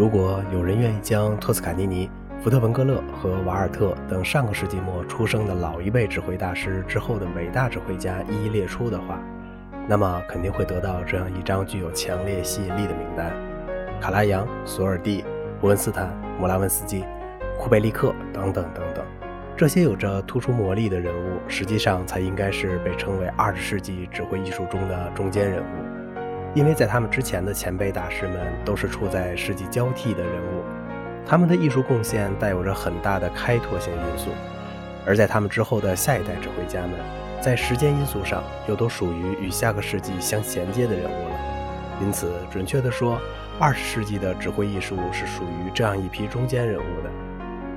如果有人愿意将托斯卡尼尼、福特文格勒和瓦尔特等上个世纪末出生的老一辈指挥大师之后的伟大指挥家一一列出的话，那么肯定会得到这样一张具有强烈吸引力的名单：卡拉扬、索尔蒂、伯恩斯坦、穆拉文斯基、库贝利克等等等等。这些有着突出魔力的人物，实际上才应该是被称为二十世纪指挥艺术中的中坚人物，因为在他们之前的前辈大师们都是处在世纪交替的人物，他们的艺术贡献带有着很大的开拓性因素，而在他们之后的下一代指挥家们，在时间因素上又都属于与下个世纪相衔接的人物了。因此，准确地说，二十世纪的指挥艺术是属于这样一批中间人物的。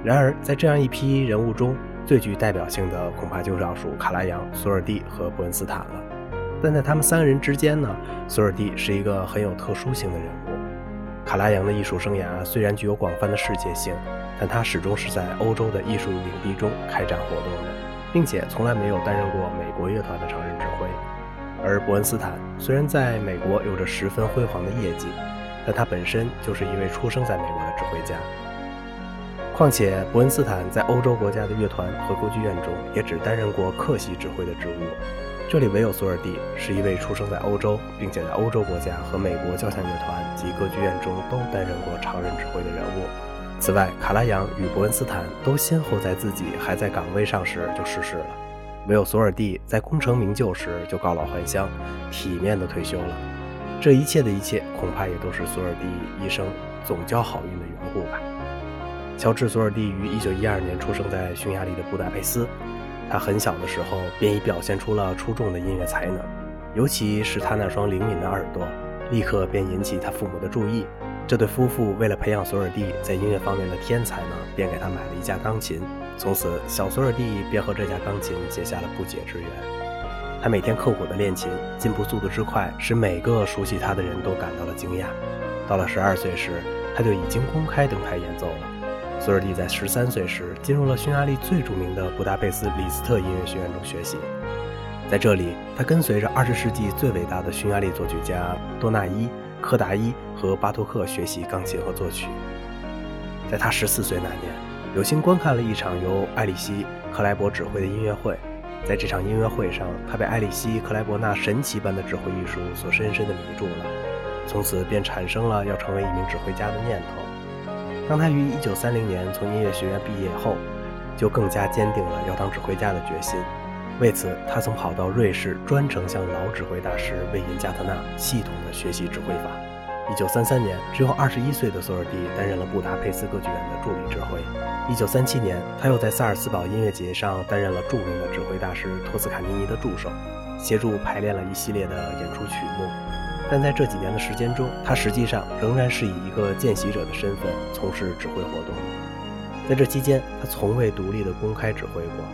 然而，在这样一批人物中，最具代表性的恐怕就要数卡拉扬、索尔蒂和伯恩斯坦了。但在他们三个人之间呢，索尔蒂是一个很有特殊性的人物。卡拉扬的艺术生涯虽然具有广泛的世界性，但他始终是在欧洲的艺术领地中开展活动的，并且从来没有担任过美国乐团的常任指挥。而伯恩斯坦虽然在美国有着十分辉煌的业绩，但他本身就是一位出生在美国的指挥家。况且，伯恩斯坦在欧洲国家的乐团和歌剧院中也只担任过客席指挥的职务。这里唯有索尔蒂是一位出生在欧洲，并且在欧洲国家和美国交响乐团及歌剧院中都担任过常任指挥的人物。此外，卡拉扬与伯恩斯坦都先后在自己还在岗位上时就逝世了，唯有索尔蒂在功成名就时就告老还乡，体面的退休了。这一切的一切，恐怕也都是索尔蒂一生总交好运的缘故吧。乔治·索尔蒂于1912年出生在匈牙利的布达佩斯。他很小的时候便已表现出了出众的音乐才能，尤其是他那双灵敏的耳朵，立刻便引起他父母的注意。这对夫妇为了培养索尔蒂在音乐方面的天才呢，便给他买了一架钢琴。从此，小索尔蒂便和这架钢琴结下了不解之缘。他每天刻苦的练琴，进步速度之快，使每个熟悉他的人都感到了惊讶。到了十二岁时，他就已经公开登台演奏了。索尔蒂在十三岁时进入了匈牙利最著名的布达佩斯李斯特音乐学院中学习，在这里，他跟随着二十世纪最伟大的匈牙利作曲家多纳伊、柯达伊和巴托克学习钢琴和作曲。在他十四岁那年，有幸观看了一场由艾里希·克莱伯指挥的音乐会，在这场音乐会上，他被艾里希·克莱伯那神奇般的指挥艺术所深深地迷住了，从此便产生了要成为一名指挥家的念头。当他于1930年从音乐学院毕业后，就更加坚定了要当指挥家的决心。为此，他曾跑到瑞士，专程向老指挥大师魏因加特纳系统地学习指挥法。1933年，只有21岁的索尔蒂担任了布达佩斯歌剧院的助理指挥。1937年，他又在萨尔斯堡音乐节上担任了著名的指挥大师托斯卡尼尼的助手，协助排练了一系列的演出曲目。但在这几年的时间中，他实际上仍然是以一个见习者的身份从事指挥活动。在这期间，他从未独立的公开指挥过。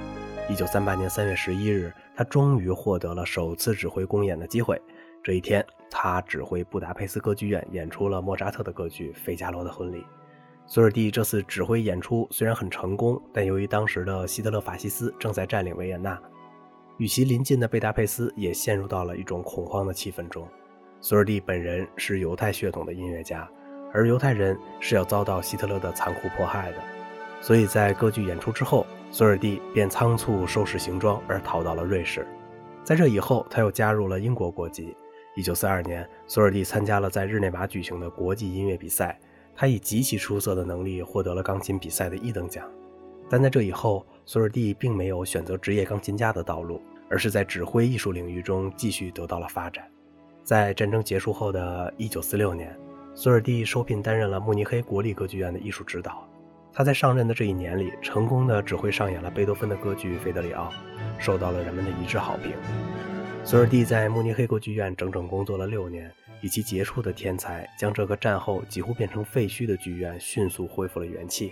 一九三八年三月十一日，他终于获得了首次指挥公演的机会。这一天，他指挥布达佩斯歌剧院演出了莫扎特的歌剧《费加罗的婚礼》。索尔蒂这次指挥演出虽然很成功，但由于当时的希特勒法西斯正在占领维也纳，与其邻近的贝达佩斯也陷入到了一种恐慌的气氛中。索尔蒂本人是犹太血统的音乐家，而犹太人是要遭到希特勒的残酷迫害的，所以在歌剧演出之后，索尔蒂便仓促收拾行装而逃到了瑞士。在这以后，他又加入了英国国籍。1942年，索尔蒂参加了在日内瓦举行的国际音乐比赛，他以极其出色的能力获得了钢琴比赛的一等奖。但在这以后，索尔蒂并没有选择职业钢琴家的道路，而是在指挥艺术领域中继续得到了发展。在战争结束后的一九四六年，索尔蒂受聘担任了慕尼黑国立歌剧院的艺术指导。他在上任的这一年里，成功的指挥上演了贝多芬的歌剧《费德里奥》，受到了人们的一致好评。索尔蒂在慕尼黑歌剧院整整工作了六年，以其杰出的天才，将这个战后几乎变成废墟的剧院迅速恢复了元气，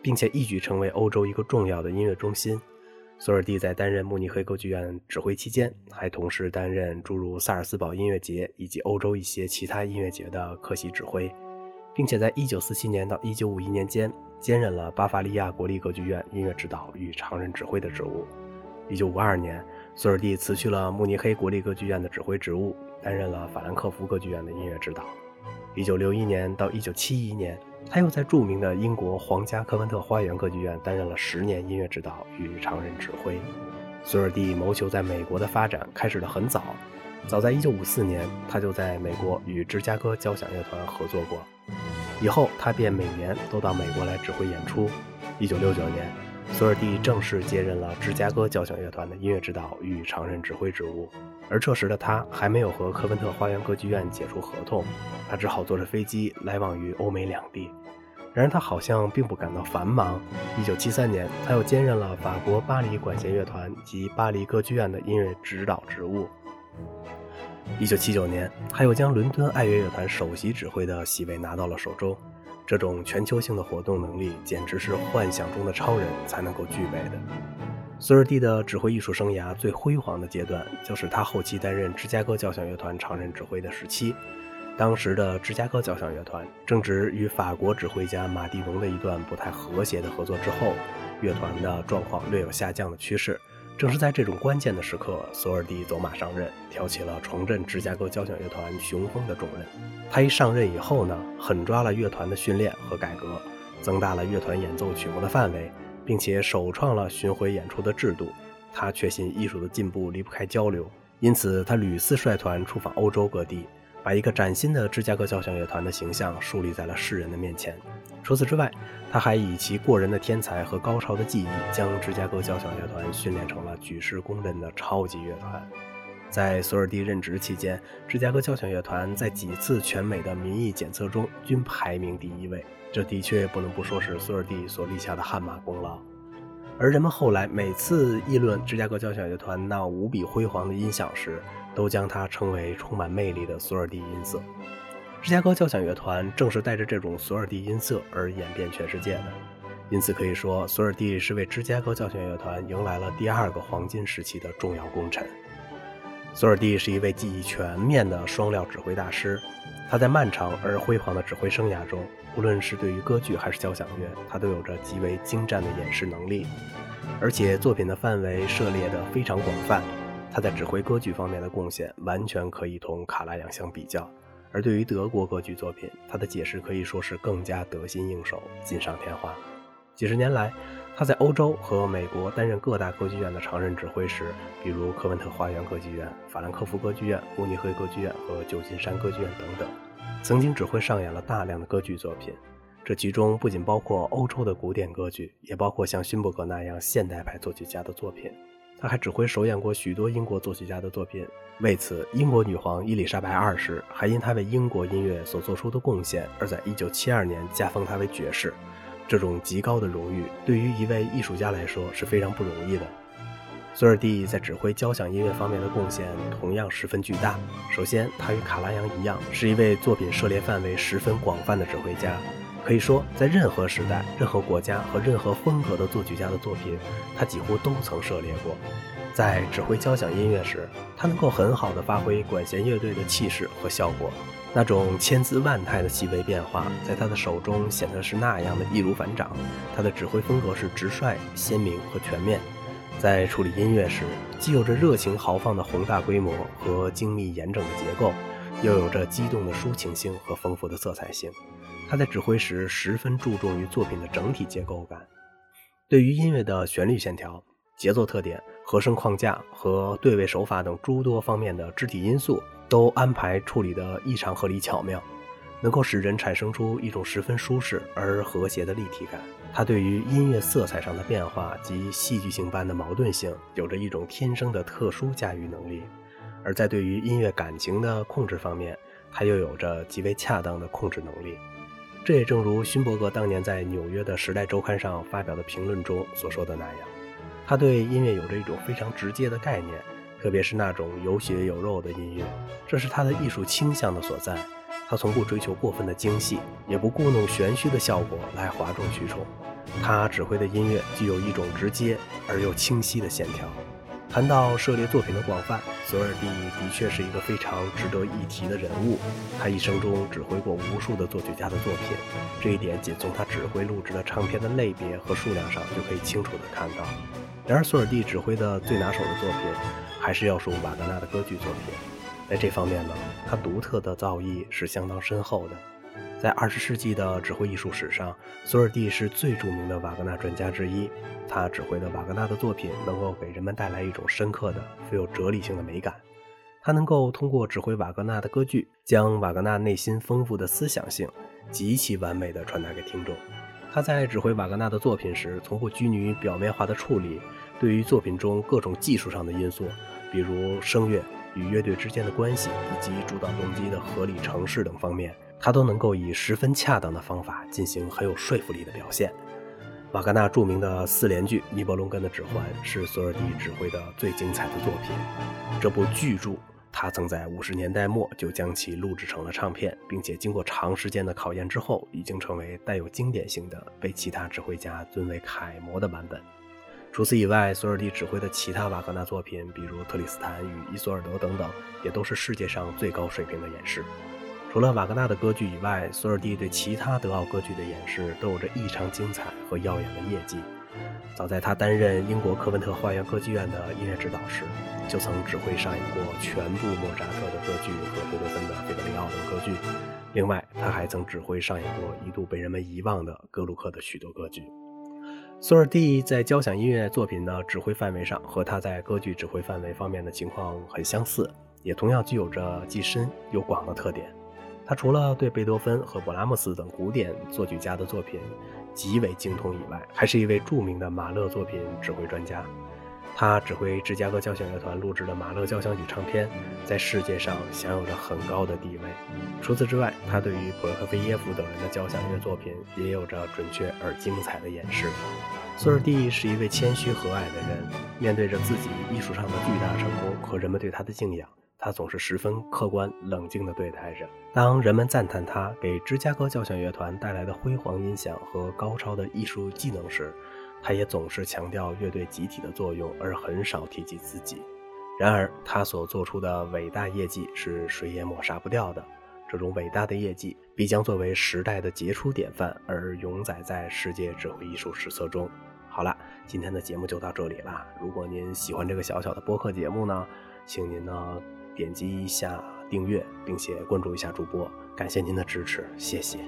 并且一举成为欧洲一个重要的音乐中心。索尔蒂在担任慕尼黑歌剧院指挥期间，还同时担任诸如萨尔斯堡音乐节以及欧洲一些其他音乐节的客席指挥，并且在1947年到1951年间兼任了巴伐利亚国立歌剧院音乐指导与常任指挥的职务。1952年，索尔蒂辞去了慕尼黑国立歌剧院的指挥职务，担任了法兰克福歌剧院的音乐指导。1961年到1971年，他又在著名的英国皇家科文特花园歌剧院担任了十年音乐指导与常任指挥。索尔蒂谋求在美国的发展开始得很早，早在1954年，他就在美国与芝加哥交响乐团合作过。以后，他便每年都到美国来指挥演出。1969年，索尔蒂正式接任了芝加哥交响乐团的音乐指导与常任指挥职务。而这时的他还没有和科文特花园歌剧院解除合同，他只好坐着飞机来往于欧美两地。然而他好像并不感到繁忙。1973年，他又兼任了法国巴黎管弦乐团及巴黎歌剧院的音乐指导职务。1979年，他又将伦敦爱乐乐团首席指挥的席位拿到了手中。这种全球性的活动能力，简直是幻想中的超人才能够具备的。索尔蒂的指挥艺术生涯最辉煌的阶段，就是他后期担任芝加哥交响乐团常任指挥的时期。当时的芝加哥交响乐团正值与法国指挥家马蒂农的一段不太和谐的合作之后，乐团的状况略有下降的趋势。正是在这种关键的时刻，索尔蒂走马上任，挑起了重振芝加哥交响乐团雄风的重任。他一上任以后呢，狠抓了乐团的训练和改革，增大了乐团演奏曲目的范围。并且首创了巡回演出的制度。他确信艺术的进步离不开交流，因此他屡次率团出访欧洲各地，把一个崭新的芝加哥交响乐团的形象树立在了世人的面前。除此之外，他还以其过人的天才和高超的技艺，将芝加哥交响乐团训练成了举世公认的超级乐团。在索尔蒂任职期间，芝加哥交响乐团在几次全美的民意检测中均排名第一位。这的确不能不说是索尔蒂所立下的汗马功劳。而人们后来每次议论芝加哥交响乐团那无比辉煌的音响时，都将它称为充满魅力的索尔蒂音色。芝加哥交响乐团正是带着这种索尔蒂音色而演遍全世界的。因此可以说，索尔蒂是为芝加哥交响乐团迎来了第二个黄金时期的重要功臣。索尔蒂是一位技艺全面的双料指挥大师，他在漫长而辉煌的指挥生涯中，无论是对于歌剧还是交响乐，他都有着极为精湛的演示能力，而且作品的范围涉猎的非常广泛。他在指挥歌剧方面的贡献完全可以同卡拉扬相比较，而对于德国歌剧作品，他的解释可以说是更加得心应手、锦上添花。几十年来，他在欧洲和美国担任各大歌剧院的常任指挥时，比如科文特花园歌剧院、法兰克福歌剧院、慕尼黑歌剧院和旧金山歌剧院等等，曾经指挥上演了大量的歌剧作品。这其中不仅包括欧洲的古典歌剧，也包括像勋伯格那样现代派作曲家的作品。他还指挥首演过许多英国作曲家的作品。为此，英国女皇伊丽莎白二世还因他为英国音乐所做出的贡献，而在1972年加封他为爵士。这种极高的荣誉对于一位艺术家来说是非常不容易的。索尔蒂在指挥交响音乐方面的贡献同样十分巨大。首先，他与卡拉扬一样，是一位作品涉猎范围十分广泛的指挥家。可以说，在任何时代、任何国家和任何风格的作曲家的作品，他几乎都曾涉猎过。在指挥交响音乐时，他能够很好地发挥管弦乐队的气势和效果。那种千姿万态的细微变化，在他的手中显得是那样的易如反掌。他的指挥风格是直率、鲜明和全面，在处理音乐时，既有着热情豪放的宏大规模和精密严整的结构，又有着激动的抒情性和丰富的色彩性。他在指挥时十分注重于作品的整体结构感，对于音乐的旋律线条、节奏特点、和声框架和对位手法等诸多方面的肢体因素。都安排处理得异常合理巧妙，能够使人产生出一种十分舒适而和谐的立体感。他对于音乐色彩上的变化及戏剧性般的矛盾性，有着一种天生的特殊驾驭能力；而在对于音乐感情的控制方面，他又有着极为恰当的控制能力。这也正如勋伯格当年在纽约的《时代周刊》上发表的评论中所说的那样，他对音乐有着一种非常直接的概念。特别是那种有血有肉的音乐，这是他的艺术倾向的所在。他从不追求过分的精细，也不故弄玄虚的效果来哗众取宠。他指挥的音乐具有一种直接而又清晰的线条。谈到涉猎作品的广泛，索尔蒂的确是一个非常值得一提的人物。他一生中指挥过无数的作曲家的作品，这一点仅从他指挥录制的唱片的类别和数量上就可以清楚地看到。然而，索尔蒂指挥的最拿手的作品。还是要数瓦格纳的歌剧作品。在这方面呢，他独特的造诣是相当深厚的。在二十世纪的指挥艺术史上，索尔蒂是最著名的瓦格纳专家之一。他指挥的瓦格纳的作品能够给人们带来一种深刻的、富有哲理性的美感。他能够通过指挥瓦格纳的歌剧，将瓦格纳内心丰富的思想性极其完美地传达给听众。他在指挥瓦格纳的作品时，从不拘泥于表面化的处理，对于作品中各种技术上的因素，比如声乐与乐队之间的关系，以及主导动机的合理程式等方面，他都能够以十分恰当的方法进行很有说服力的表现。瓦格纳著名的四连剧《尼伯龙根的指环》是索尔蒂指挥的最精彩的作品。这部巨著。他曾在五十年代末就将其录制成了唱片，并且经过长时间的考验之后，已经成为带有经典性的、被其他指挥家尊为楷模的版本。除此以外，索尔蒂指挥的其他瓦格纳作品，比如《特里斯坦与伊索尔德》等等，也都是世界上最高水平的演示。除了瓦格纳的歌剧以外，索尔蒂对其他德奥歌剧的演示都有着异常精彩和耀眼的业绩。早在他担任英国科文特花园歌剧院的音乐指导时，就曾指挥上演过全部莫扎特的歌剧和贝多芬的《贝德里奥》等歌剧。另外，他还曾指挥上演过一度被人们遗忘的格鲁克的许多歌剧。索尔蒂在交响音乐作品的指挥范围上，和他在歌剧指挥范围方面的情况很相似，也同样具有着既深又广的特点。他除了对贝多芬和勃拉姆斯等古典作曲家的作品，极为精通以外，还是一位著名的马勒作品指挥专家。他指挥芝加哥交响乐团录制的马勒交响曲唱片，在世界上享有着很高的地位。除此之外，他对于普罗科菲耶夫等人的交响乐作品也有着准确而精彩的演示。索尔蒂是一位谦虚和蔼的人，面对着自己艺术上的巨大成功和人们对他的敬仰。他总是十分客观冷静地对待着。当人们赞叹他给芝加哥交响乐团带来的辉煌音响和高超的艺术技能时，他也总是强调乐队集体的作用，而很少提及自己。然而，他所做出的伟大业绩是谁也抹杀不掉的。这种伟大的业绩必将作为时代的杰出典范而永载在世界指挥艺术史册中。好了，今天的节目就到这里了。如果您喜欢这个小小的播客节目呢，请您呢。点击一下订阅，并且关注一下主播，感谢您的支持，谢谢。